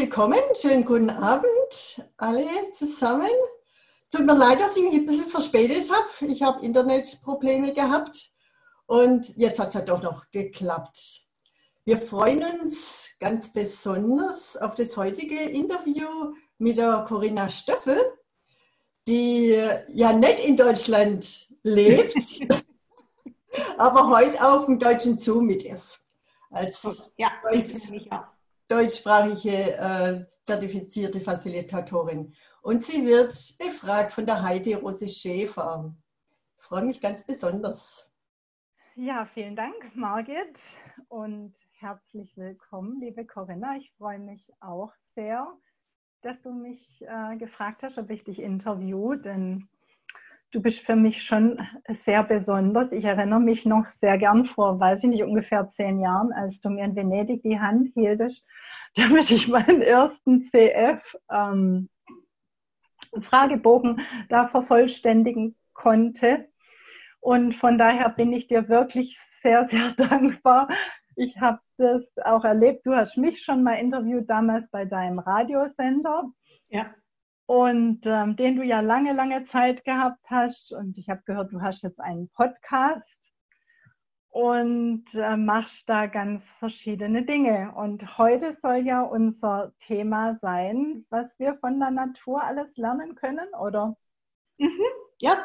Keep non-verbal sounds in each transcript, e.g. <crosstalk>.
willkommen, schönen guten Abend alle zusammen. Tut mir leid, dass ich mich ein bisschen verspätet habe. Ich habe Internetprobleme gehabt und jetzt hat es ja doch noch geklappt. Wir freuen uns ganz besonders auf das heutige Interview mit der Corinna Stöffel, die ja nicht in Deutschland lebt, <laughs> <laughs> aber heute auf dem deutschen Zoo mit ist. Als ja, Deutsch, deutschsprachige äh, zertifizierte Facilitatorin. Und sie wird befragt von der Heidi Rose Schäfer. Ich freue mich ganz besonders. Ja, vielen Dank, Margit, und herzlich willkommen, liebe Corinna. Ich freue mich auch sehr, dass du mich äh, gefragt hast, ob ich dich interview, denn du bist für mich schon sehr besonders. Ich erinnere mich noch sehr gern vor, weiß ich nicht, ungefähr zehn Jahren, als du mir in Venedig die Hand hieltest, <laughs> damit ich meinen ersten CF ähm, Fragebogen da vervollständigen konnte. Und von daher bin ich dir wirklich sehr, sehr <laughs> dankbar. Ich habe das auch erlebt. Du hast mich schon mal interviewt damals bei deinem Radiosender. Ja. Und ähm, den du ja lange, lange Zeit gehabt hast. Und ich habe gehört, du hast jetzt einen Podcast und äh, machst da ganz verschiedene Dinge. Und heute soll ja unser Thema sein, was wir von der Natur alles lernen können, oder? Mhm, ja.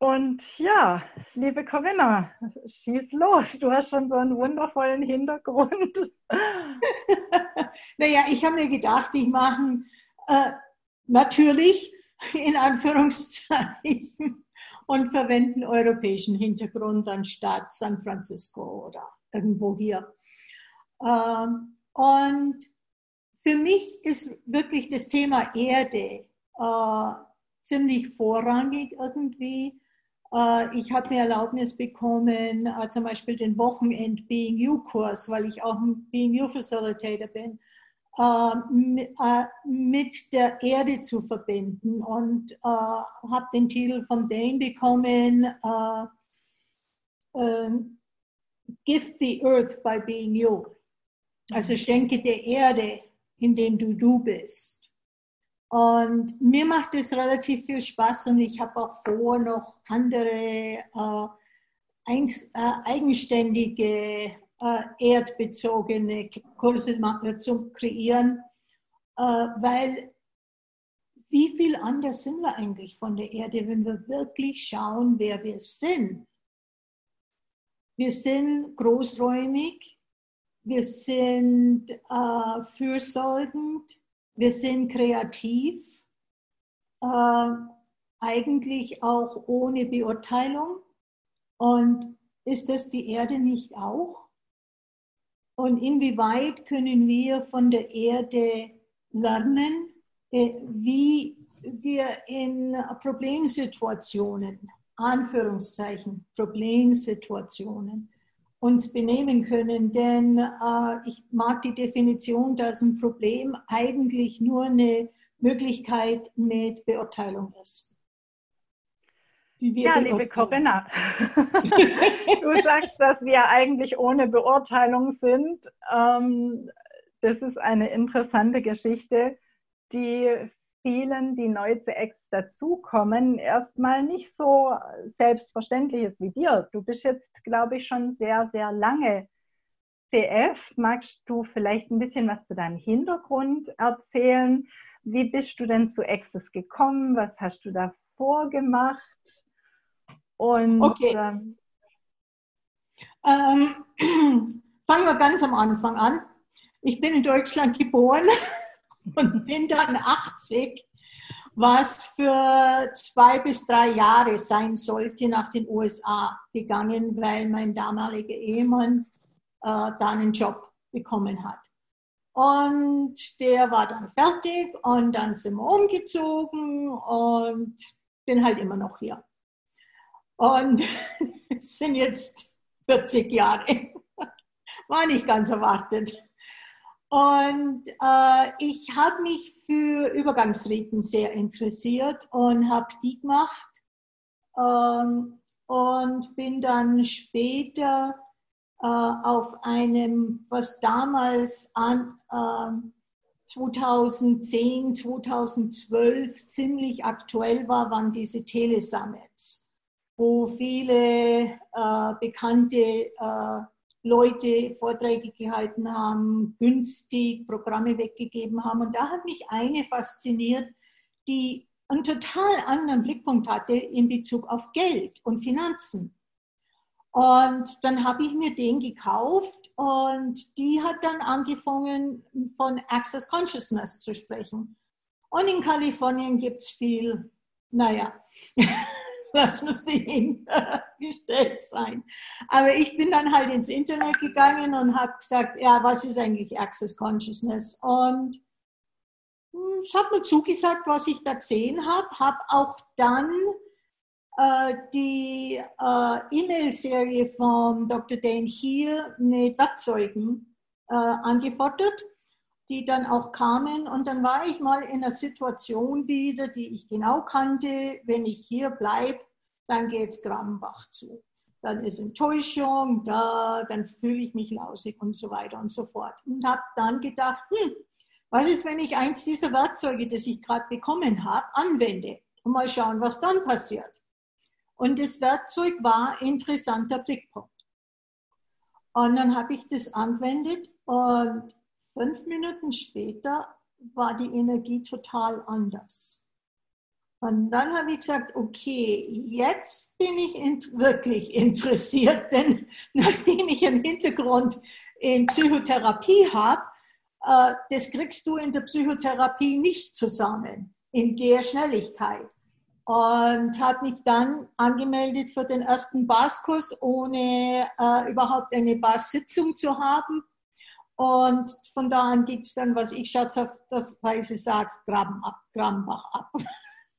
Und ja, liebe Corinna, schieß los. Du hast schon so einen wundervollen Hintergrund. <laughs> naja, ich habe mir gedacht, ich mache äh, natürlich <laughs> in Anführungszeichen und verwenden europäischen Hintergrund anstatt San Francisco oder irgendwo hier. Ähm, und für mich ist wirklich das Thema Erde äh, ziemlich vorrangig irgendwie. Äh, ich habe mir Erlaubnis bekommen, äh, zum Beispiel den Wochenend Being You-Kurs, weil ich auch ein Being You-Facilitator bin, mit der Erde zu verbinden und äh, habe den Titel von Dane bekommen, äh, ähm, Gift the Earth by Being You. Also schenke der Erde, indem du du bist. Und mir macht es relativ viel Spaß und ich habe auch vor, noch andere äh, äh, eigenständige äh, erdbezogene Kurse zu kreieren, äh, weil wie viel anders sind wir eigentlich von der Erde, wenn wir wirklich schauen, wer wir sind? Wir sind großräumig, wir sind äh, fürsorgend, wir sind kreativ, äh, eigentlich auch ohne Beurteilung. Und ist das die Erde nicht auch? Und inwieweit können wir von der Erde lernen, äh, wie wir in Problemsituationen, Anführungszeichen, Problemsituationen, uns benehmen können. Denn äh, ich mag die Definition, dass ein Problem eigentlich nur eine Möglichkeit mit Beurteilung ist ja, liebe Corinna, <laughs> du sagst, dass wir eigentlich ohne Beurteilung sind. Ähm, das ist eine interessante Geschichte, die vielen, die neu zu Ex dazukommen, erstmal nicht so selbstverständlich ist wie dir. Du bist jetzt, glaube ich, schon sehr, sehr lange CF. Magst du vielleicht ein bisschen was zu deinem Hintergrund erzählen? Wie bist du denn zu Access gekommen? Was hast du da vorgemacht? Und okay. ähm, ähm, <clears throat> fangen wir ganz am Anfang an. Ich bin in Deutschland geboren <laughs> und bin dann 80, was für zwei bis drei Jahre sein sollte, nach den USA gegangen, weil mein damaliger Ehemann äh, da einen Job bekommen hat. Und der war dann fertig und dann sind wir umgezogen und bin halt immer noch hier. Und <laughs> es sind jetzt 40 Jahre. <laughs> War nicht ganz erwartet. Und äh, ich habe mich für Übergangsriten sehr interessiert und habe die gemacht. Ähm, und bin dann später äh, auf einem, was damals an, äh, 2010, 2012 ziemlich aktuell war, waren diese Telesummits, wo viele äh, bekannte äh, Leute Vorträge gehalten haben, günstig Programme weggegeben haben. Und da hat mich eine fasziniert, die einen total anderen Blickpunkt hatte in Bezug auf Geld und Finanzen. Und dann habe ich mir den gekauft und die hat dann angefangen von Access Consciousness zu sprechen. Und in Kalifornien gibt es viel, naja, <laughs> das müsste hingestellt sein. Aber ich bin dann halt ins Internet gegangen und habe gesagt, ja, was ist eigentlich Access Consciousness? Und hm, es hat mir zugesagt, was ich da gesehen habe, habe auch dann äh, die äh, E-Mail-Serie von Dr. Dane hier mit Werkzeugen äh, angefordert, die dann auch kamen. Und dann war ich mal in einer Situation wieder, die ich genau kannte. Wenn ich hier bleibe, dann geht es Grambach zu. Dann ist Enttäuschung da, dann fühle ich mich lausig und so weiter und so fort. Und habe dann gedacht, hm, was ist, wenn ich eins dieser Werkzeuge, das ich gerade bekommen habe, anwende und mal schauen, was dann passiert. Und das Werkzeug war interessanter Blickpunkt. Und dann habe ich das anwendet und fünf Minuten später war die Energie total anders. Und dann habe ich gesagt, okay, jetzt bin ich in, wirklich interessiert, <laughs> denn nachdem ich einen Hintergrund in Psychotherapie habe, äh, das kriegst du in der Psychotherapie nicht zusammen in der Schnelligkeit. Und habe mich dann angemeldet für den ersten Baskurs, ohne äh, überhaupt eine Bas-Sitzung zu haben. Und von da an geht es dann, was ich scherzhafterweise sage, Graben ab, Grabenbach ab.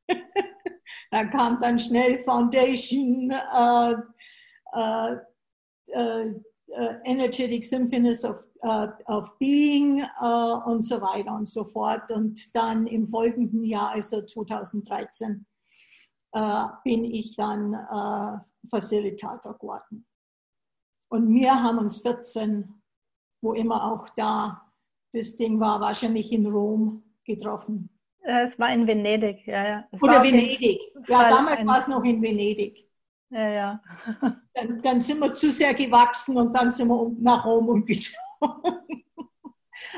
<laughs> da kam dann schnell Foundation, äh, äh, äh, Energetic Symphonies of auf Being äh, und so weiter und so fort. Und dann im folgenden Jahr, also 2013, äh, bin ich dann äh, Facilitator geworden. Und wir haben uns 14, wo immer auch da das Ding war, wahrscheinlich in Rom getroffen. Es war in Venedig, ja, ja. Es Oder Venedig. Ja, damals war es noch in Venedig. Ja, ja. <laughs> dann, dann, sind wir zu sehr gewachsen und dann sind wir nach Rom umgezogen. <laughs>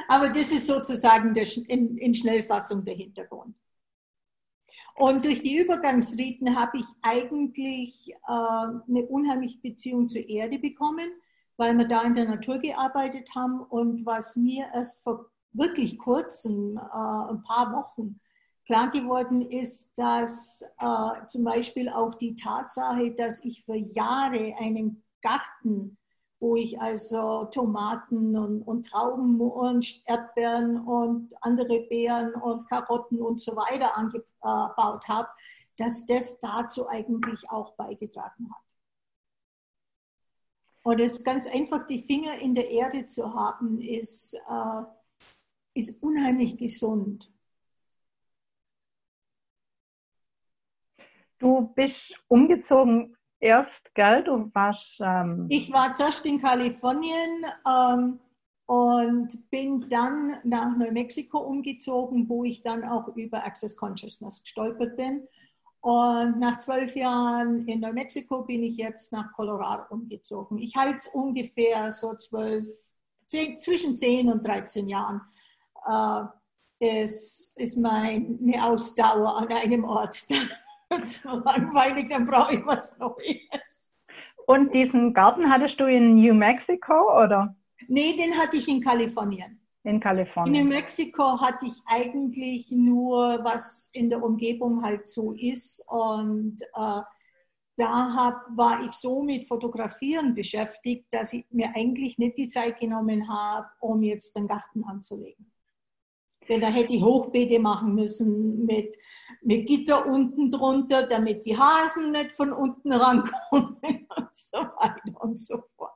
Aber das ist sozusagen der, in, in Schnellfassung der Hintergrund. Und durch die Übergangsriten habe ich eigentlich äh, eine unheimliche Beziehung zur Erde bekommen, weil wir da in der Natur gearbeitet haben. Und was mir erst vor wirklich kurzen, äh, ein paar Wochen, klar geworden ist, dass äh, zum Beispiel auch die Tatsache, dass ich für Jahre einen Garten wo ich also Tomaten und, und, Trauben und Erdbeeren und andere Beeren und Karotten und so weiter angebaut habe, dass das dazu eigentlich auch beigetragen hat. Und es ganz einfach, die Finger in der Erde zu haben, ist, äh, ist unheimlich gesund. Du bist umgezogen erst, gell? Du warst. Ähm ich war zuerst in Kalifornien ähm, und bin dann nach New Mexico umgezogen, wo ich dann auch über Access Consciousness gestolpert bin. Und nach zwölf Jahren in New Mexico bin ich jetzt nach Colorado umgezogen. Ich halte es ungefähr so zwölf, zehn, zwischen zehn und 13 Jahren. Äh, ist, ist meine Ausdauer an einem Ort. <laughs> so langweilig, dann brauche ich was Neues. Und diesen Garten hattest du in New Mexico oder? Nee, den hatte ich in Kalifornien. In Kalifornien. In New Mexico hatte ich eigentlich nur, was in der Umgebung halt so ist. Und äh, da hab, war ich so mit Fotografieren beschäftigt, dass ich mir eigentlich nicht die Zeit genommen habe, um jetzt den Garten anzulegen. Denn da hätte ich Hochbeete machen müssen mit, mit Gitter unten drunter, damit die Hasen nicht von unten rankommen <laughs> und so weiter und so fort.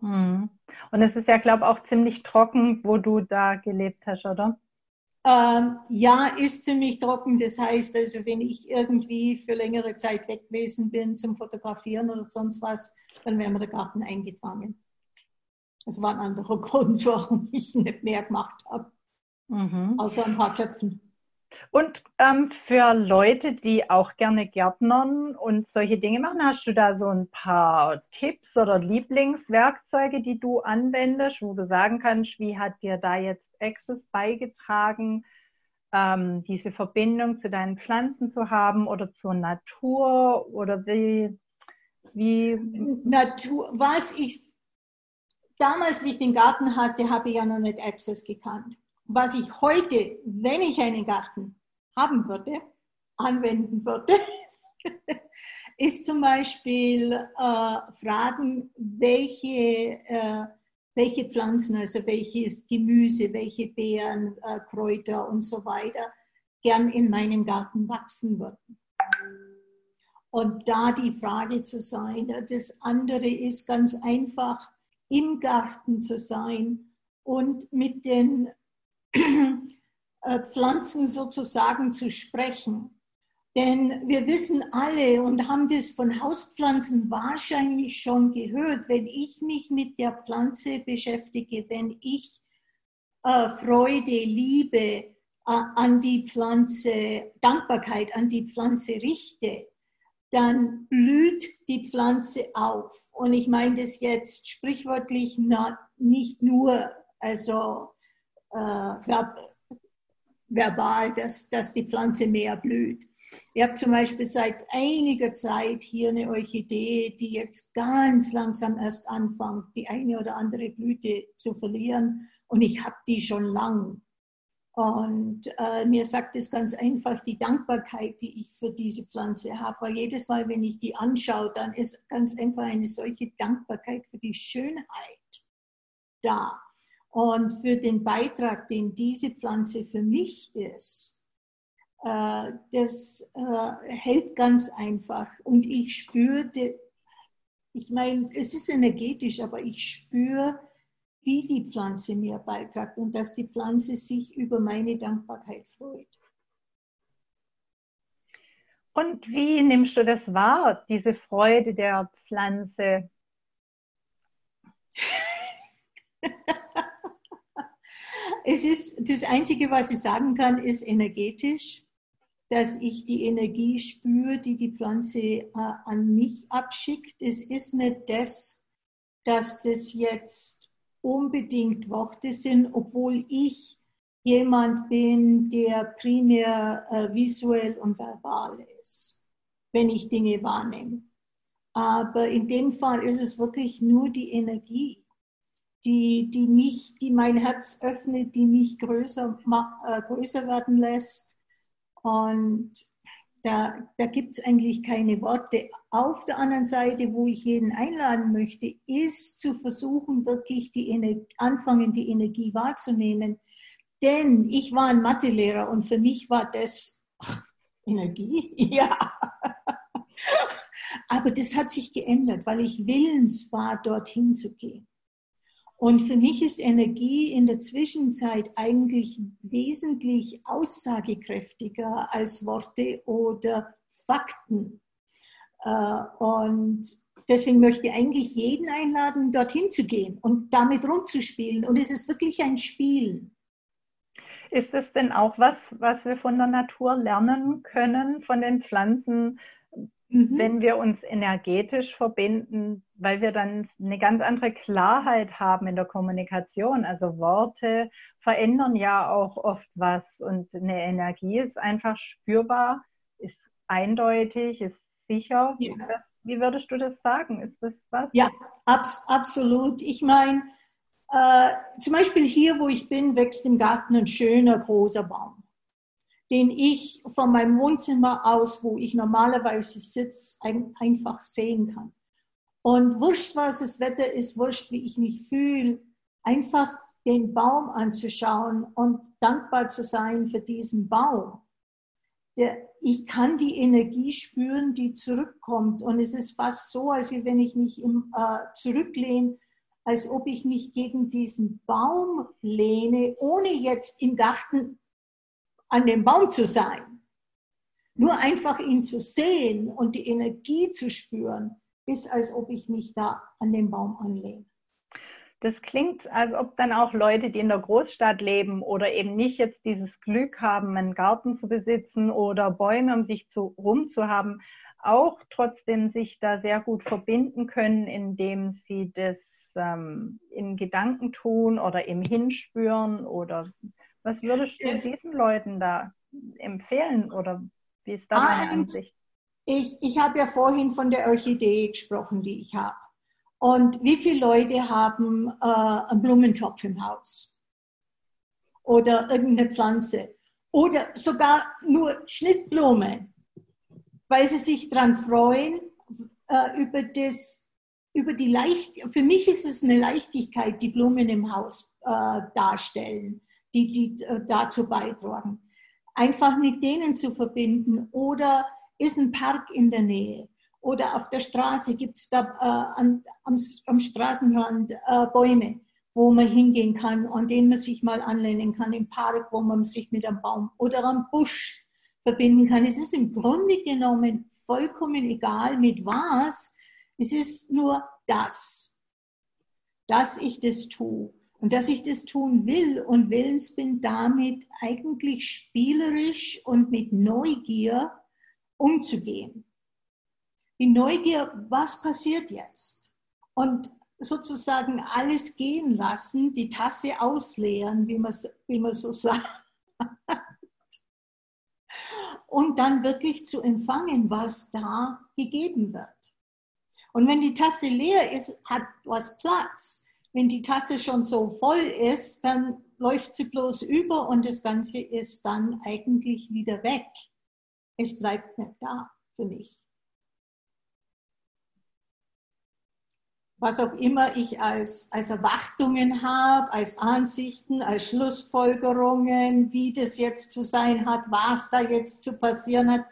Hm. Und es ist ja, glaube ich, auch ziemlich trocken, wo du da gelebt hast, oder? Ähm, ja, ist ziemlich trocken. Das heißt, also wenn ich irgendwie für längere Zeit weg gewesen bin zum Fotografieren oder sonst was, dann wäre mir der Garten eingetragen. Das war ein anderer <laughs> Grund, warum ich nicht mehr gemacht habe. Mhm. Außer ein paar Töpfen. Und ähm, für Leute, die auch gerne Gärtnern und solche Dinge machen, hast du da so ein paar Tipps oder Lieblingswerkzeuge, die du anwendest, wo du sagen kannst, wie hat dir da jetzt Access beigetragen, ähm, diese Verbindung zu deinen Pflanzen zu haben oder zur Natur oder wie, wie? Natur, was ich damals, wie ich den Garten hatte, habe ich ja noch nicht Access gekannt was ich heute, wenn ich einen Garten haben würde, anwenden würde, <laughs> ist zum Beispiel äh, Fragen, welche, äh, welche Pflanzen, also welches Gemüse, welche Beeren, äh, Kräuter und so weiter gern in meinem Garten wachsen würden. Und da die Frage zu sein. Das andere ist ganz einfach, im Garten zu sein und mit den äh, <clears throat> Pflanzen sozusagen zu sprechen. Denn wir wissen alle und haben das von Hauspflanzen wahrscheinlich schon gehört, wenn ich mich mit der Pflanze beschäftige, wenn ich äh, Freude, Liebe äh, an die Pflanze, Dankbarkeit an die Pflanze richte, dann blüht die Pflanze auf. Und ich meine das jetzt sprichwörtlich nicht nur, also äh, verbal, dass, dass die Pflanze mehr blüht. Ich habe zum Beispiel seit einiger Zeit hier eine Orchidee, die jetzt ganz langsam erst anfängt, die eine oder andere Blüte zu verlieren. Und ich habe die schon lang. Und äh, mir sagt es ganz einfach die Dankbarkeit, die ich für diese Pflanze habe. Weil jedes Mal, wenn ich die anschaue, dann ist ganz einfach eine solche Dankbarkeit für die Schönheit da und für den Beitrag, den diese Pflanze für mich ist. Äh, das äh, hält ganz einfach und ich spürte, ich meine, es ist energetisch, aber ich spüre, wie die Pflanze mir beiträgt und dass die Pflanze sich über meine Dankbarkeit freut. Und wie nimmst du das wahr, diese Freude der Pflanze? Es ist das Einzige, was ich sagen kann, ist energetisch, dass ich die Energie spüre, die die Pflanze äh, an mich abschickt. Es ist nicht das, dass das jetzt unbedingt Worte sind, obwohl ich jemand bin, der primär äh, visuell und verbal ist, wenn ich Dinge wahrnehme. Aber in dem Fall ist es wirklich nur die Energie die, die mich, die mein Herz öffnet, die mich größer, äh, größer werden lässt. Und da, da gibt es eigentlich keine Worte. Auf der anderen Seite, wo ich jeden einladen möchte, ist zu versuchen, wirklich die Ener anfangen, die Energie wahrzunehmen. Denn ich war ein Mathelehrer und für mich war das ach, <laughs> Energie, <laughs> ja. Aber das hat sich geändert, weil ich willens war, dorthin zu gehen. Und für mich ist Energie in der Zwischenzeit eigentlich wesentlich aussagekräftiger als Worte oder Fakten. Äh, und deswegen möchte ich eigentlich jeden einladen, dorthin zu gehen und damit rumzuspielen. Und es ist wirklich ein Spiel. Ist es denn auch was, was wir von der Natur lernen können, von den Pflanzen, Mhm. wenn wir uns energetisch verbinden, weil wir dann eine ganz andere Klarheit haben in der Kommunikation. Also Worte verändern ja auch oft was und eine Energie ist einfach spürbar, ist eindeutig, ist sicher. Ja. Wie würdest du das sagen? Ist das was? Ja, abs absolut. Ich meine, äh, zum Beispiel hier, wo ich bin, wächst im Garten ein schöner großer Baum den ich von meinem Wohnzimmer aus, wo ich normalerweise sitze, ein, einfach sehen kann. Und wurscht, was das Wetter ist, wurscht, wie ich mich fühle, einfach den Baum anzuschauen und dankbar zu sein für diesen Baum. Der, ich kann die Energie spüren, die zurückkommt. Und es ist fast so, als wenn ich mich im, äh, zurücklehne, als ob ich mich gegen diesen Baum lehne, ohne jetzt im Garten an dem Baum zu sein. Nur einfach ihn zu sehen und die Energie zu spüren, ist, als ob ich mich da an den Baum anlehne. Das klingt, als ob dann auch Leute, die in der Großstadt leben oder eben nicht jetzt dieses Glück haben, einen Garten zu besitzen oder Bäume um sich zu, rum zu haben, auch trotzdem sich da sehr gut verbinden können, indem sie das ähm, in Gedanken tun oder im Hinspüren oder was würdest du diesen Leuten da empfehlen oder wie ist da deine Ansicht? Ich, ich habe ja vorhin von der Orchidee gesprochen, die ich habe. Und wie viele Leute haben äh, einen Blumentopf im Haus? Oder irgendeine Pflanze? Oder sogar nur Schnittblumen, weil sie sich daran freuen, äh, über das, über die Leicht, für mich ist es eine Leichtigkeit, die Blumen im Haus äh, darstellen, die, die äh, dazu beitragen. Einfach mit denen zu verbinden oder ist ein Park in der Nähe oder auf der Straße gibt es da äh, an, am, am, Straßenrand äh, Bäume, wo man hingehen kann, an denen man sich mal anlehnen kann, im Park, wo man sich mit einem Baum oder am Busch verbinden kann. Es ist im Grunde genommen vollkommen egal, mit was. Es ist nur das, dass ich das tue. Und dass ich das tun will und willens bin, damit eigentlich spielerisch und mit Neugier umzugehen die Neugier, was passiert jetzt? Und sozusagen alles gehen lassen, die Tasse ausleeren, wie man, wie man so <laughs> sagt. Und dann wirklich zu empfangen, was da gegeben wird. Und wenn die Tasse leer ist, hat was Platz. Wenn die Tasse schon so voll ist, dann läuft sie bloß über und das Ganze ist dann eigentlich wieder weg. Es bleibt nicht da für mich. was auch immer ich als, als Erwartungen habe, als Ansichten, als Schlussfolgerungen, wie das jetzt zu sein hat, was da jetzt zu passieren hat,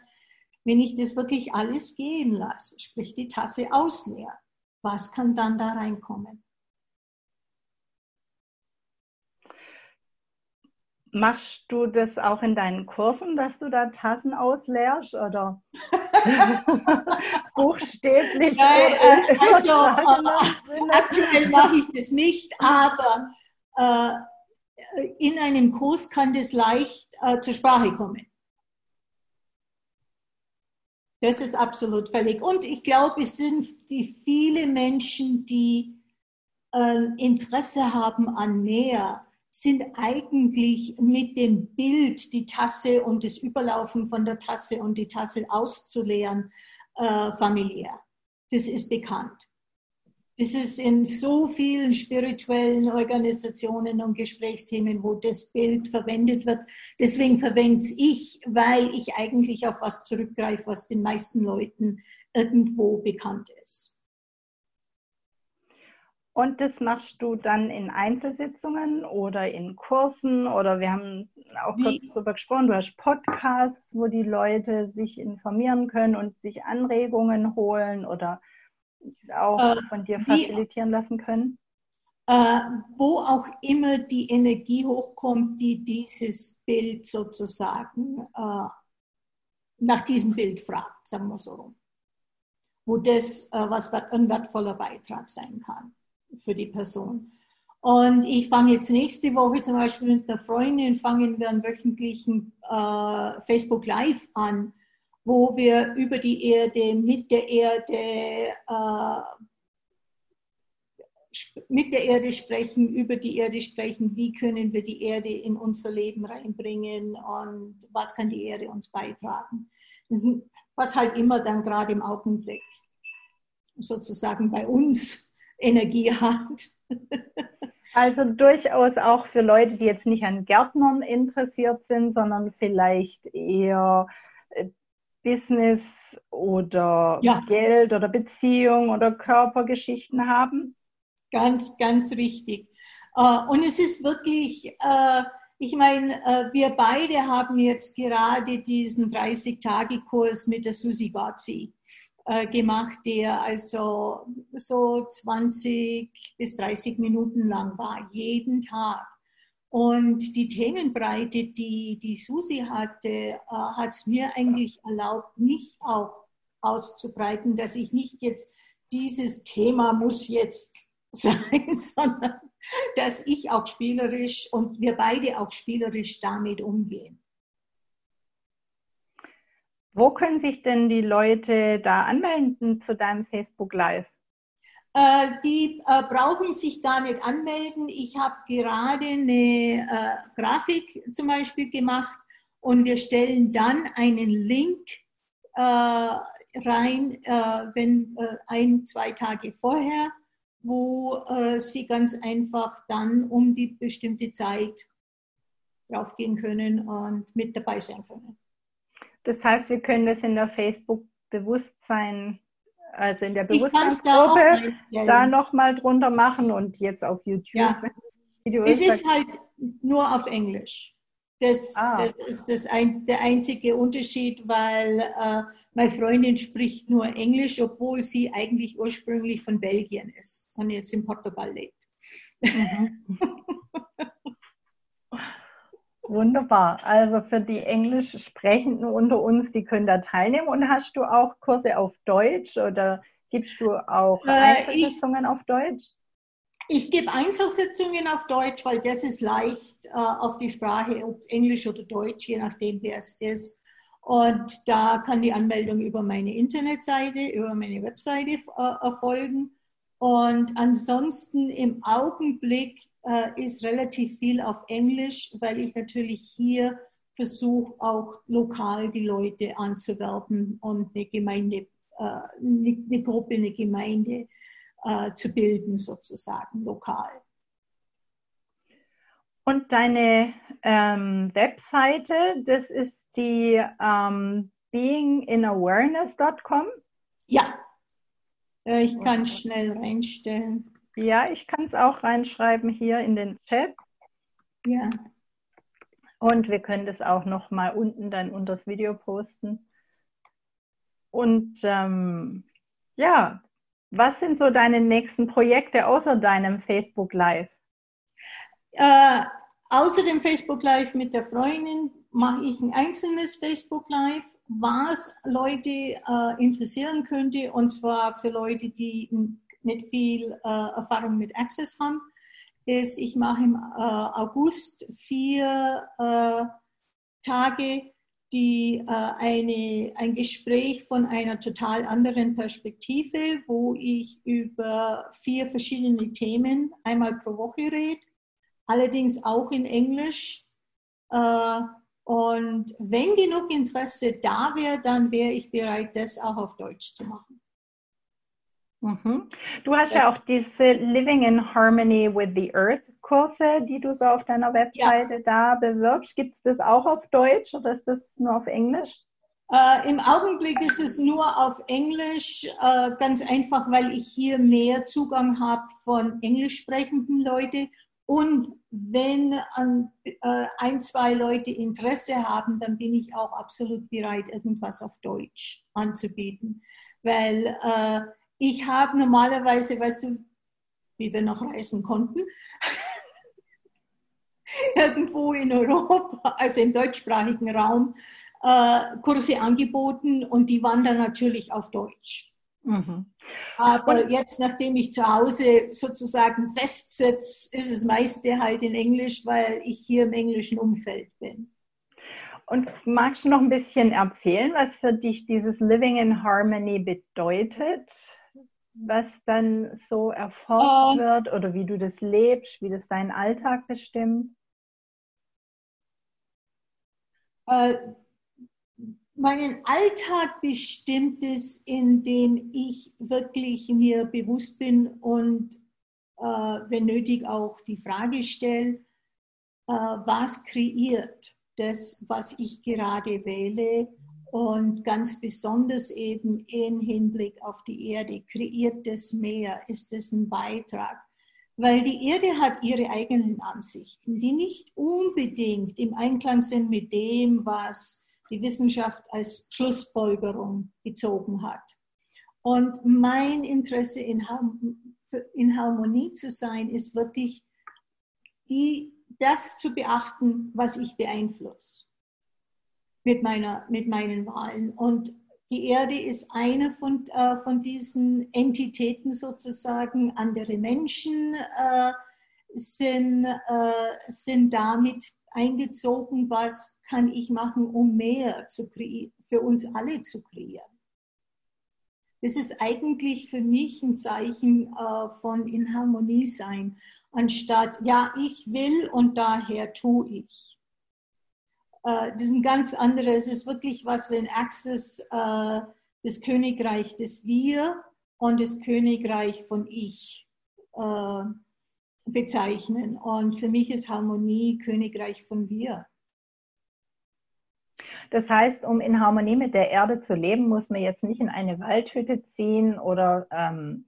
wenn ich das wirklich alles gehen lasse, sprich die Tasse ausleer, was kann dann da reinkommen? Machst du das auch in deinen Kursen, dass du da Tassen ausleerst oder <laughs> buchstäblich? Nein, äh, also, äh, aktuell mache ich das nicht, aber äh, in einem Kurs kann das leicht äh, zur Sprache kommen. Das ist absolut fällig. Und ich glaube, es sind die viele Menschen, die äh, Interesse haben an mehr sind eigentlich mit dem Bild, die Tasse und das Überlaufen von der Tasse und die Tasse auszuleeren, äh, familiär. Das ist bekannt. Das ist in so vielen spirituellen Organisationen und Gesprächsthemen, wo das Bild verwendet wird. Deswegen verwende ich, weil ich eigentlich auf was zurückgreife, was den meisten Leuten irgendwo bekannt ist. Und das machst du dann in Einzelsitzungen oder in Kursen oder wir haben auch Wie? kurz darüber gesprochen, du hast Podcasts, wo die Leute sich informieren können und sich Anregungen holen oder auch äh, von dir facilitieren lassen können? Äh, wo auch immer die Energie hochkommt, die dieses Bild sozusagen äh, nach diesem Bild fragt, sagen wir so rum. Wo das äh, was ein wertvoller Beitrag sein kann für die Person. Und ich fange jetzt nächste Woche zum Beispiel mit einer Freundin, fangen wir einen wöchentlichen äh, Facebook Live an, wo wir über die Erde, mit der Erde, äh, mit der Erde sprechen, über die Erde sprechen, wie können wir die Erde in unser Leben reinbringen und was kann die Erde uns beitragen. Was halt immer dann gerade im Augenblick sozusagen bei uns Energie hat. <laughs> Also durchaus auch für Leute, die jetzt nicht an Gärtnern interessiert sind, sondern vielleicht eher äh, Business oder ja. Geld oder Beziehung oder Körpergeschichten haben. Ganz, ganz richtig. Äh, und es ist wirklich, äh, ich meine, wir beide haben jetzt gerade diesen 30-Tage-Kurs mit der Susi Bazzi äh, gemacht, der also so 20 bis 30 Minuten lang war, jeden Tag. Und die Themenbreite, die die Susi hatte, äh, hat es mir eigentlich erlaubt, mich auch auszubreiten, dass ich nicht jetzt dieses Thema muss jetzt <laughs> sein, sondern dass ich auch spielerisch und wir beide auch spielerisch damit umgehen. Wo können sich denn die Leute da anmelden zu deinem Facebook Live? Äh, die äh, brauchen sich gar nicht anmelden. Ich habe gerade eine äh, Grafik zum Beispiel gemacht und wir stellen dann einen Link äh, rein, äh, wenn ein, zwei Tage vorher, wo sie ganz einfach dann um die bestimmte Zeit draufgehen können und mit dabei sein können. Das heißt, wir können das in der Facebook-Bewusstsein also in der Bewusstseinsgruppe da, da nochmal drunter machen und jetzt auf YouTube. Ja. Es ist halt nur auf Englisch. Das, ah. das ist das ein, der einzige Unterschied, weil äh, meine Freundin spricht nur Englisch, obwohl sie eigentlich ursprünglich von Belgien ist und jetzt in Portugal lebt. Mhm. <laughs> Wunderbar. Also für die Englischsprechenden unter uns, die können da teilnehmen. Und hast du auch Kurse auf Deutsch oder gibst du auch äh, Einzelsitzungen auf Deutsch? Ich gebe Einzelsitzungen auf Deutsch, weil das ist leicht äh, auf die Sprache, ob es Englisch oder Deutsch, je nachdem, wer es ist. Und da kann die Anmeldung über meine Internetseite, über meine Webseite äh, erfolgen. Und ansonsten im Augenblick äh, ist relativ viel auf Englisch, weil ich natürlich hier versuche, auch lokal die Leute anzuwerben und eine Gemeinde, äh, eine, eine, Gruppe, eine Gemeinde äh, zu bilden, sozusagen lokal. Und deine ähm, Webseite, das ist die ähm, beinginawareness.com? Ja, äh, ich kann schnell reinstellen. Ja, ich kann es auch reinschreiben hier in den Chat. Ja. Und wir können das auch noch mal unten dann unter das Video posten. Und ähm, ja, was sind so deine nächsten Projekte außer deinem Facebook Live? Äh, außer dem Facebook Live mit der Freundin mache ich ein einzelnes Facebook Live, was Leute äh, interessieren könnte, und zwar für Leute, die nicht viel äh, Erfahrung mit Access haben, ist, ich mache im äh, August vier äh, Tage, die äh, eine, ein Gespräch von einer total anderen Perspektive, wo ich über vier verschiedene Themen einmal pro Woche rede, allerdings auch in Englisch. Äh, und wenn genug Interesse da wäre, dann wäre ich bereit, das auch auf Deutsch zu machen. Mhm. Du hast ja. ja. auch diese Living in Harmony with the Earth Kurse, die du so auf deiner Webseite ja. da bewirbst. Gibt es das auch auf Deutsch oder ist das nur auf Englisch? Äh, Im Augenblick ist es nur auf Englisch, äh, ganz einfach, weil ich hier mehr Zugang habe von englisch sprechenden Leuten. Und wenn äh, ein, zwei Leute Interesse haben, dann bin ich auch absolut bereit, irgendwas auf Deutsch anzubieten. Weil äh, ich habe normalerweise, weißt du, wie wir noch reisen konnten, <laughs> irgendwo in Europa, also im deutschsprachigen Raum, äh, Kurse angeboten und die waren dann natürlich auf Deutsch. Mhm. Aber jetzt, nachdem ich zu Hause sozusagen festsitze, ist es meiste halt in Englisch, weil ich hier im englischen Umfeld bin. Und magst du noch ein bisschen erzählen, was für dich dieses Living in Harmony bedeutet? Was dann so erforscht uh, wird oder wie du das lebst, wie das deinen Alltag bestimmt? Uh, meinen Alltag bestimmt es, indem ich wirklich mir bewusst bin und uh, wenn nötig auch die Frage stelle, was kreiert das, was ich gerade wähle und ganz besonders eben im Hinblick auf die Erde, kreiert das Meer, ist das ein Beitrag. Weil die Erde hat ihre eigenen Ansichten, die nicht unbedingt im Einklang sind mit dem, was die Wissenschaft als Schlussfolgerung gezogen hat. Und mein Interesse in, in Harmonie zu sein, ist wirklich die, das zu beachten, was ich beeinflusse mit, meiner, mit meinen Wahlen. Und Die Erde ist eine von, äh, von diesen Entitäten sozusagen. Andere Menschen äh, sind, äh, sind damit eingezogen, was kann ich machen, um mehr zu für uns alle zu kreieren. Das ist eigentlich für mich ein Zeichen äh, von in Harmonie sein, anstatt ja, ich will und daher tue ich. Äh, das ist ein ganz anderes, es ist wirklich was, wenn Access äh, das Königreich des Wir und das Königreich von Ich äh, bezeichnen. Und für mich ist Harmonie Königreich von Wir. Das heißt, um in Harmonie mit der Erde zu leben, muss man jetzt nicht in eine Waldhütte ziehen oder ähm,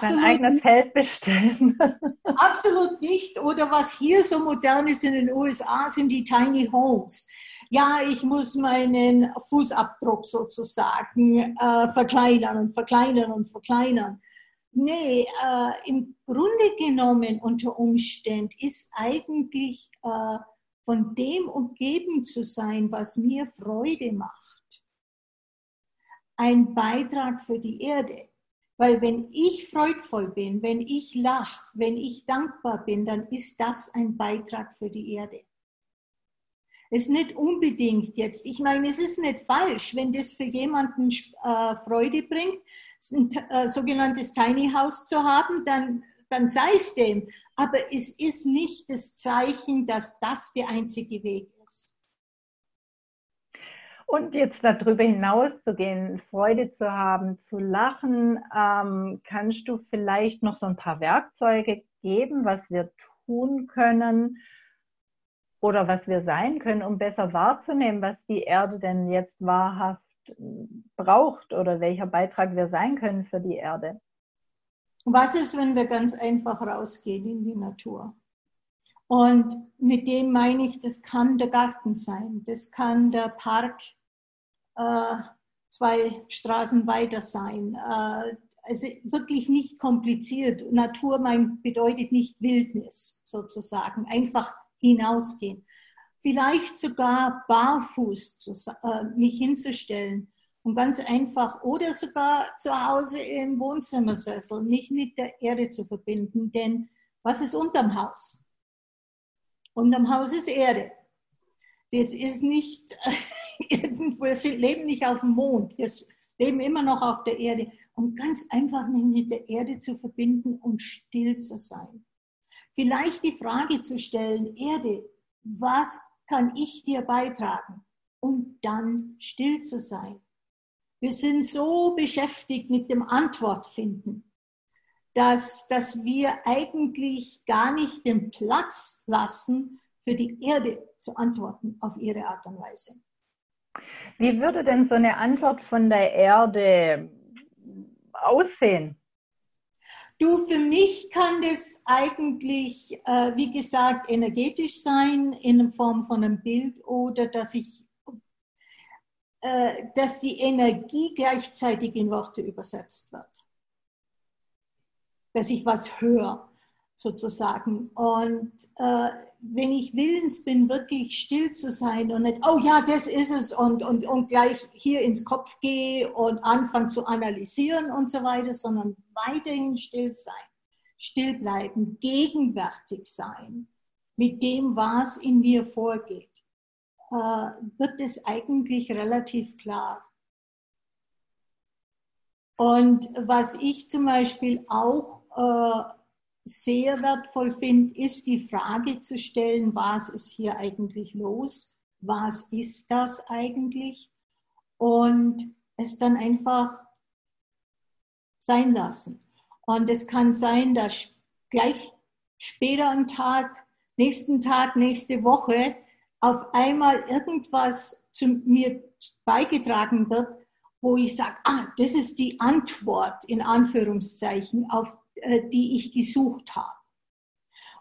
sein eigenes Feld bestellen. <laughs> Absolut nicht. Oder was hier so modern ist in den USA, sind die Tiny Homes. Ja, ich muss meinen Fußabdruck sozusagen äh, verkleinern und verkleinern und verkleinern. Nee, äh, im Grunde genommen unter Umständen ist eigentlich äh, von dem umgeben zu sein, was mir Freude macht, ein Beitrag für die Erde. Weil wenn ich freudvoll bin, wenn ich lache, wenn ich dankbar bin, dann ist das ein Beitrag für die Erde. Es ist nicht unbedingt jetzt, ich meine, es ist nicht falsch, wenn das für jemanden äh, Freude bringt, ein äh, sogenanntes Tiny House zu haben, dann, dann sei es dem aber es ist nicht das Zeichen, dass das der einzige Weg. Und jetzt darüber hinaus zu gehen, Freude zu haben, zu lachen, ähm, kannst du vielleicht noch so ein paar Werkzeuge geben, was wir tun können oder was wir sein können, um besser wahrzunehmen, was die Erde denn jetzt wahrhaft braucht oder welcher Beitrag wir sein können für die Erde? Was ist, wenn wir ganz einfach rausgehen in die Natur? Und mit dem meine ich, das kann der Garten sein, das kann der Park äh, zwei Straßen weiter sein. Äh, also wirklich nicht kompliziert. Natur mein, bedeutet nicht Wildnis sozusagen, einfach hinausgehen. Vielleicht sogar barfuß zu, äh, mich hinzustellen und ganz einfach oder sogar zu Hause im Wohnzimmersessel, nicht mit der Erde zu verbinden. Denn was ist unterm Haus? Unterm Haus ist Erde. Das ist nicht <laughs> irgendwo, wir leben nicht auf dem Mond, wir leben immer noch auf der Erde. Und ganz einfach mich mit der Erde zu verbinden und still zu sein. Vielleicht die Frage zu stellen, Erde, was kann ich dir beitragen? Und dann still zu sein wir sind so beschäftigt mit dem Antwort finden, dass, dass wir eigentlich gar nicht den Platz lassen, für die Erde zu antworten auf ihre Art und Weise. Wie würde denn so eine Antwort von der Erde aussehen? Du, für mich kann das eigentlich, äh, wie gesagt, energetisch sein in Form von einem Bild oder dass ich äh, dass die Energie gleichzeitig in Worte übersetzt wird. Dass ich was höre, sozusagen. Und äh, wenn ich willens bin, wirklich still zu sein und nicht, oh ja, das ist es, und, und, und gleich hier ins Kopf gehe und anfange zu analysieren und so weiter, sondern weiterhin still sein, still bleiben, gegenwärtig sein mit dem, was in mir vorgeht äh, wird es eigentlich relativ klar. Und was ich zum Beispiel auch äh, sehr wertvoll finde, ist die Frage zu stellen, was ist hier eigentlich los? Was ist das eigentlich? Und es dann einfach sein lassen. Und es kann sein, dass gleich später am Tag, nächsten Tag, nächste Woche auf einmal irgendwas zu mir beigetragen wird, wo ich sage, ah, das ist die Antwort in Anführungszeichen, auf die ich gesucht habe.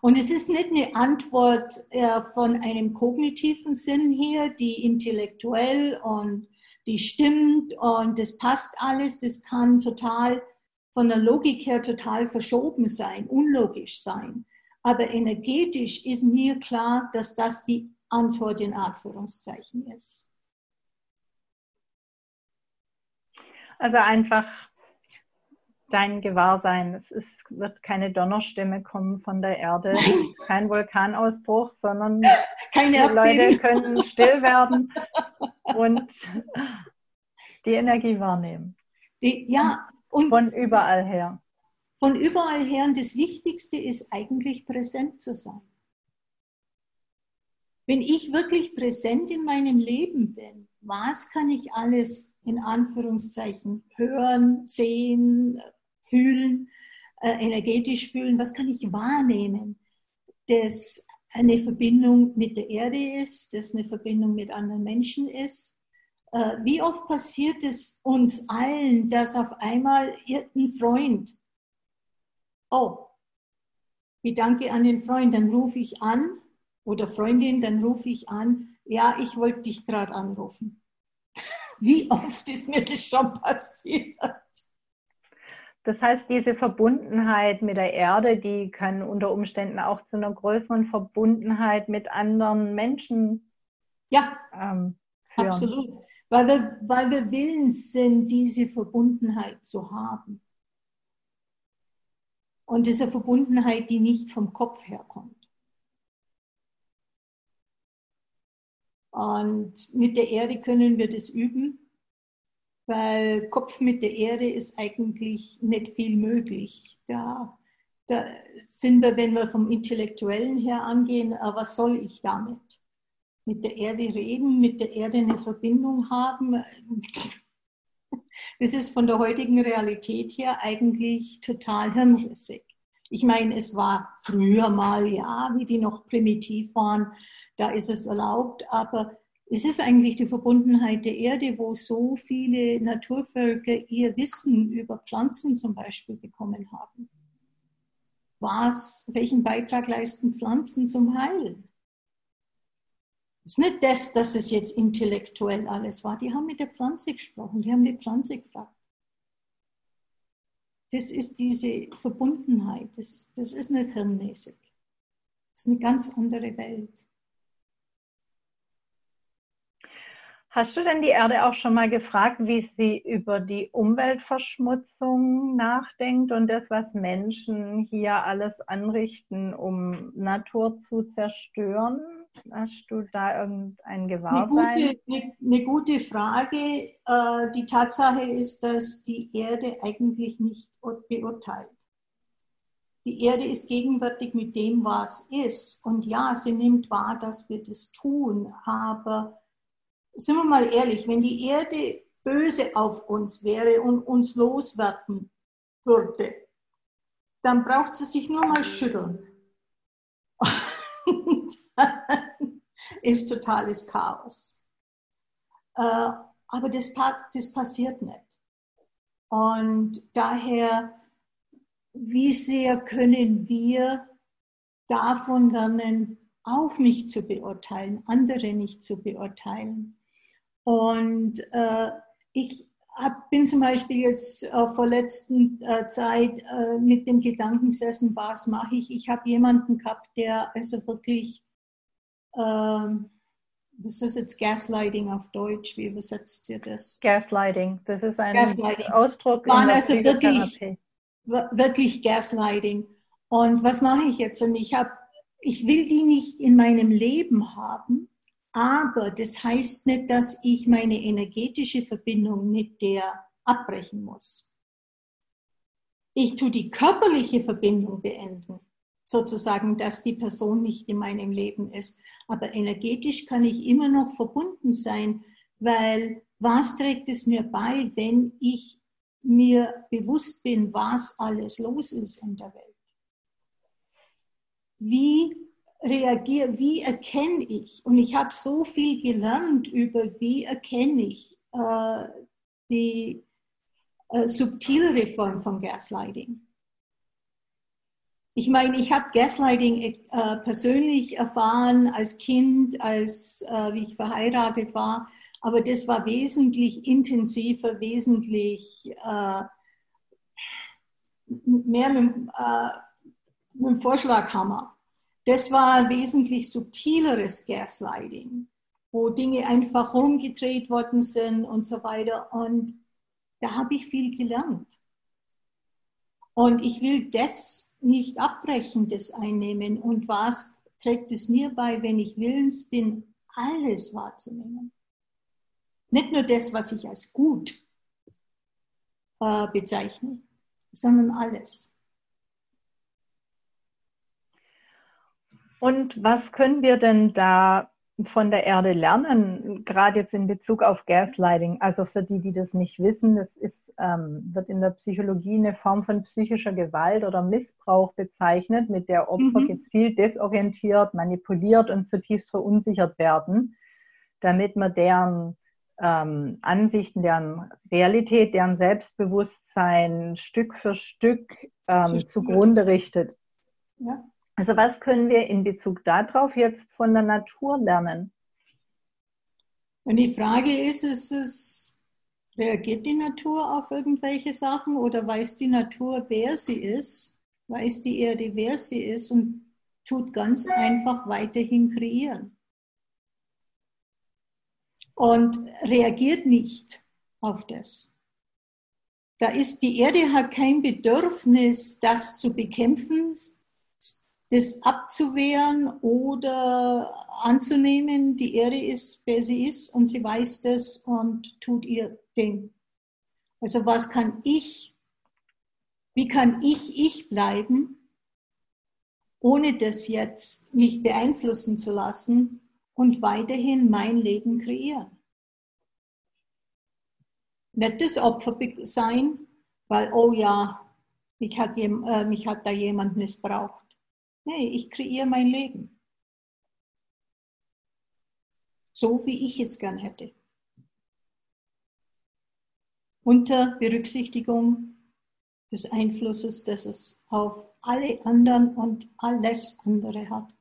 Und es ist nicht eine Antwort äh, von einem kognitiven Sinn her, die intellektuell und die stimmt und das passt alles. Das kann total von der Logik her total verschoben sein, unlogisch sein. Aber energetisch ist mir klar, dass das die Antwort in Anführungszeichen ist. Also einfach dein Gewahrsein. Es ist, wird keine Donnerstimme kommen von der Erde, Nein. kein Vulkanausbruch, sondern <laughs> keine die Leute können still werden und die Energie wahrnehmen. Die, ja, und von überall her. Von überall her. Und das Wichtigste ist eigentlich präsent zu sein. Wenn ich wirklich präsent in meinem Leben bin, was kann ich alles in Anführungszeichen hören, sehen, fühlen, äh, energetisch fühlen, was kann ich wahrnehmen, das eine Verbindung mit der Erde ist, das eine Verbindung mit anderen Menschen ist. Äh, wie oft passiert es uns allen, dass auf einmal ein Freund, oh, Gedanke an den Freund, dann rufe ich an oder Freundin, dann rufe ich an, ja, ich wollte dich gerade anrufen. <laughs> Wie oft ist mir das schon passiert? Das heißt, diese Verbundenheit mit der Erde, die kann unter Umständen auch zu einer größeren Verbundenheit mit anderen Menschen ja, ähm, führen. Absolut. Weil wir, weil wir willens sind, diese Verbundenheit zu haben. Und diese Verbundenheit, die nicht vom Kopf herkommt. Und mit der Erde können wir das üben weil Kopf mit der Erde ist eigentlich nicht viel möglich. Da, da sind wir, wenn wir vom Intellektuellen her angehen, äh, was soll ich damit? Mit der Erde reden, mit der Erde eine Verbindung haben. <laughs> Das ist von der heutigen Realität her eigentlich total hirnrissig. Ich meine, es war früher mal, ja, wie die noch primitiv waren, da ist es erlaubt, aber es ist eigentlich die Verbundenheit der Erde, wo so viele Naturvölker ihr Wissen über Pflanzen zum Beispiel bekommen haben. Was, welchen Beitrag leisten Pflanzen zum Heilen? Es ist nicht das, dass es jetzt intellektuell alles war. Die haben mit der Pflanze gesprochen, die haben die Pflanze gefragt. Das ist diese Verbundenheit, das, das ist nicht hirnmäßig. Das ist eine ganz andere Welt. Hast du denn die Erde auch schon mal gefragt, wie sie über die Umweltverschmutzung nachdenkt und das, was Menschen hier alles anrichten, um Natur zu zerstören? Hast du da irgendein Gewahrsein? Eine gute, eine, eine gute Frage. Äh, die Tatsache ist, dass die Erde eigentlich nicht beurteilt. Die Erde ist gegenwärtig mit dem, was ist. Und ja, sie nimmt wahr, dass wir das tun, aber sind wir mal ehrlich, wenn die Erde böse auf uns wäre und uns loswerden würde, dann braucht sie sich nur mal schütteln. Und dann ist totales Chaos. Äh, aber das, das passiert nicht. Und daher, wie sehr können wir davon lernen, auch nicht zu beurteilen, andere nicht zu beurteilen. Und äh, ich hab, bin zum Beispiel jetzt äh, vor letzten äh, Zeit äh, mit dem Gedanken gesessen, was mache ich? Ich habe jemanden gehabt, der also wirklich, ähm, was ist jetzt Gaslighting auf Deutsch? Wie übersetzt ihr das? Gaslighting, das ist ein. Ausdruck. Waren also wirklich, wirklich Gaslighting. Und was mache ich jetzt? Und ich habe, ich will die nicht in meinem Leben haben, aber das heißt nicht, dass ich meine energetische Verbindung mit der abbrechen muss. Ich tue die körperliche Verbindung beenden, sozusagen, dass die Person nicht in meinem Leben ist. Aber energetisch kann ich immer noch verbunden sein, weil was trägt es mir bei, wenn ich mir bewusst bin, was alles los ist in der Welt? Wie reagiere, wie erkenne ich? Und ich habe so viel gelernt über, wie erkenne ich äh, die äh, subtilere Form von Gaslighting. Ich meine, ich habe Gaslighting äh, persönlich erfahren als Kind, als äh, wie ich verheiratet war, aber das war wesentlich intensiver, wesentlich äh, mehr mit, äh, mit dem Vorschlaghammer. Das war wesentlich subtileres Gaslighting, wo Dinge einfach rumgedreht worden sind und so weiter. Und da habe ich viel gelernt. Und ich will das nicht abbrechen, das Einnehmen. Und was trägt es mir bei, wenn ich willens bin, alles wahrzunehmen? Nicht nur das, was ich als gut äh, bezeichne, sondern alles. Und was können wir denn da von der Erde lernen, gerade jetzt in Bezug auf Gaslighting? Also für die, die das nicht wissen, das ist, ähm, wird in der Psychologie eine Form von psychischer Gewalt oder Missbrauch bezeichnet, mit der Opfer mhm. gezielt desorientiert, manipuliert und zutiefst verunsichert werden, damit man deren ähm, Ansichten, deren Realität, deren Selbstbewusstsein Stück für Stück ähm, zugrunde richtet. Ja. Also was können wir in Bezug darauf jetzt von der Natur lernen? Und die Frage ist, ist es, reagiert die Natur auf irgendwelche Sachen oder weiß die Natur, wer sie ist? Weiß die Erde, wer sie ist und tut ganz einfach weiterhin kreieren? Und reagiert nicht auf das. Da ist die Erde hat kein Bedürfnis, das zu bekämpfen, das abzuwehren oder anzunehmen, die Erde ist, wer sie ist und sie weiß das und tut ihr Ding. Also was kann ich, wie kann ich ich bleiben, ohne das jetzt mich beeinflussen zu lassen und weiterhin mein Leben kreieren? Nicht das Opfer sein, weil, oh ja, mich hat, äh, mich hat da jemand missbraucht Nee, ich kreiere mein Leben. So wie ich es gern hätte. Unter Berücksichtigung des Einflusses, das es auf alle anderen und alles andere hat.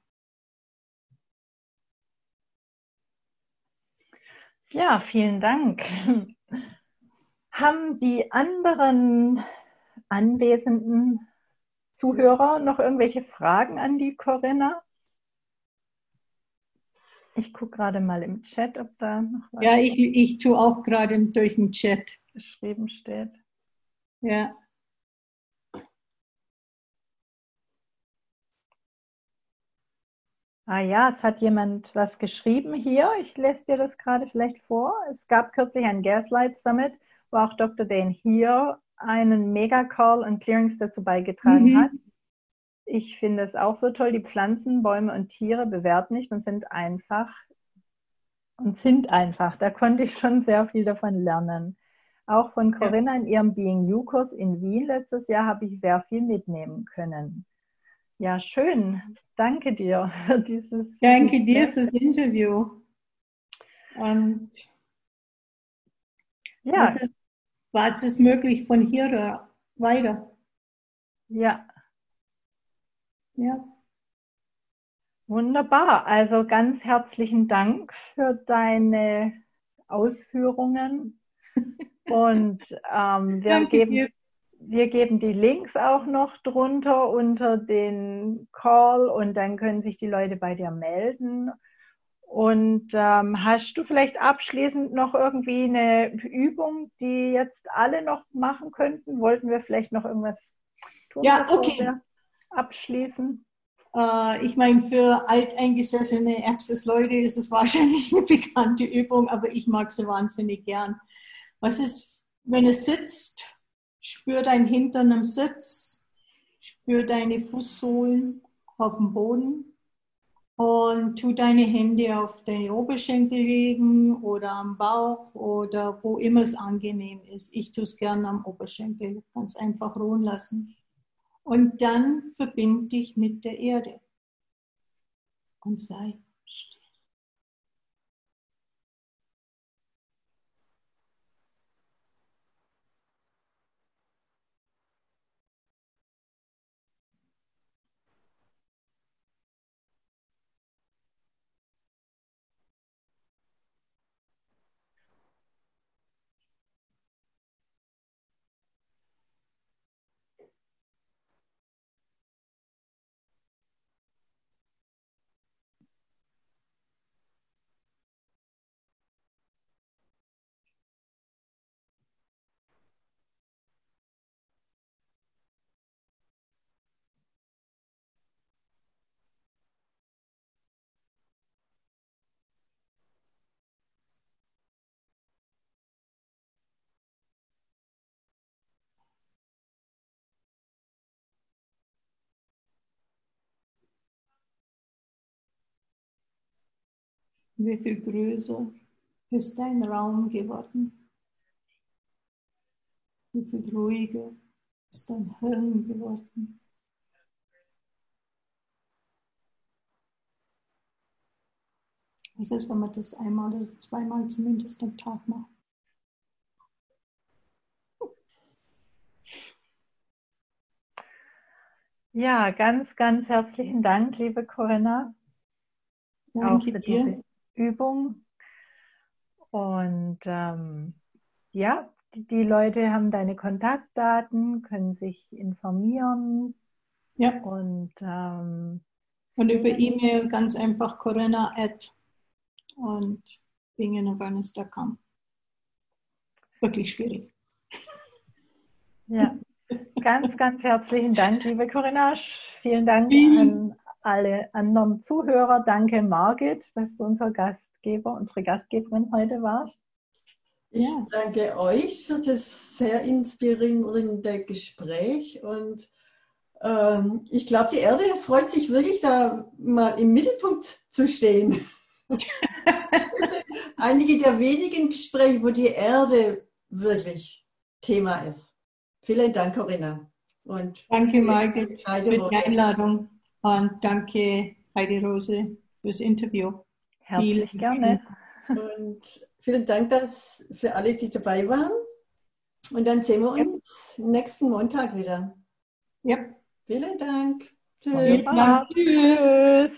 Ja, vielen Dank. Haben die anderen Anwesenden Zuhörer noch irgendwelche Fragen an die Corinna? Ich gucke gerade mal im Chat, ob da noch was. Ja, ich, ich tue auch gerade durch den Chat. Geschrieben steht. Ja. Ah ja, es hat jemand was geschrieben hier. Ich lese dir das gerade vielleicht vor. Es gab kürzlich ein Gaslight Summit, wo auch Dr. Dane hier einen Mega-Call und Clearings dazu beigetragen mhm. hat. Ich finde es auch so toll. Die Pflanzen, Bäume und Tiere bewerten nicht und sind einfach und sind einfach. Da konnte ich schon sehr viel davon lernen. Auch von Corinna in ihrem Being You Kurs in Wien letztes Jahr habe ich sehr viel mitnehmen können. Ja, schön. Danke dir für dieses. Danke dir fürs Interview. Und ja. Was ist was ist möglich von hier weiter? Ja. Ja. Wunderbar. Also ganz herzlichen Dank für deine Ausführungen. <laughs> Und ähm, wir, geben, wir geben die Links auch noch drunter unter den Call und dann können sich die Leute bei dir melden. Und ähm, hast du vielleicht abschließend noch irgendwie eine Übung, die jetzt alle noch machen könnten? Wollten wir vielleicht noch irgendwas tun? Ja, okay. Abschließen. Äh, ich meine, für alteingesessene Access-Leute ist es wahrscheinlich eine bekannte Übung, aber ich mag sie wahnsinnig gern. Was ist, wenn es sitzt? Spür dein Hintern am Sitz, spür deine Fußsohlen auf dem Boden und tu deine Hände auf deine Oberschenkel legen oder am Bauch oder wo immer es angenehm ist. Ich tue es gerne am Oberschenkel, ganz einfach ruhen lassen. Und dann verbind dich mit der Erde und sei Wie viel größer ist dein Raum geworden? Wie viel ruhiger ist dein Hirn geworden? Was ist, wenn man das einmal oder zweimal zumindest am Tag macht? Ja, ganz, ganz herzlichen Dank, liebe Corinna, Danke auch für dir. diese Übung. Und ähm, ja, die, die, Leute haben deine Kontaktdaten, können sich informieren. Ja. Und, ähm, und über E-Mail ganz einfach Corinna at und beingawareness.com. Wirklich schwierig. Ja, ganz, ganz herzlichen Dank, liebe Corinna. Vielen Dank an alle anderen Zuhörer. Danke, Margit, dass du unser Gastgeber, unsere Gastgeberin heute warst. Ich ja. danke euch für das sehr inspirierende Gespräch und ähm, ich glaube, die Erde freut sich wirklich, da mal im Mittelpunkt zu stehen. <laughs> einige der wenigen Gespräche, wo die Erde wirklich Thema ist. Vielen Dank, Corinna. Und danke, Margit, für die Einladung. Und danke, Heidi Rose, fürs Interview. Herzlich vielen gerne. Und vielen Dank dass für alle, die dabei waren. Und dann sehen wir uns ja. nächsten Montag wieder. Ja. Vielen Dank. Tschüss. Tschüss.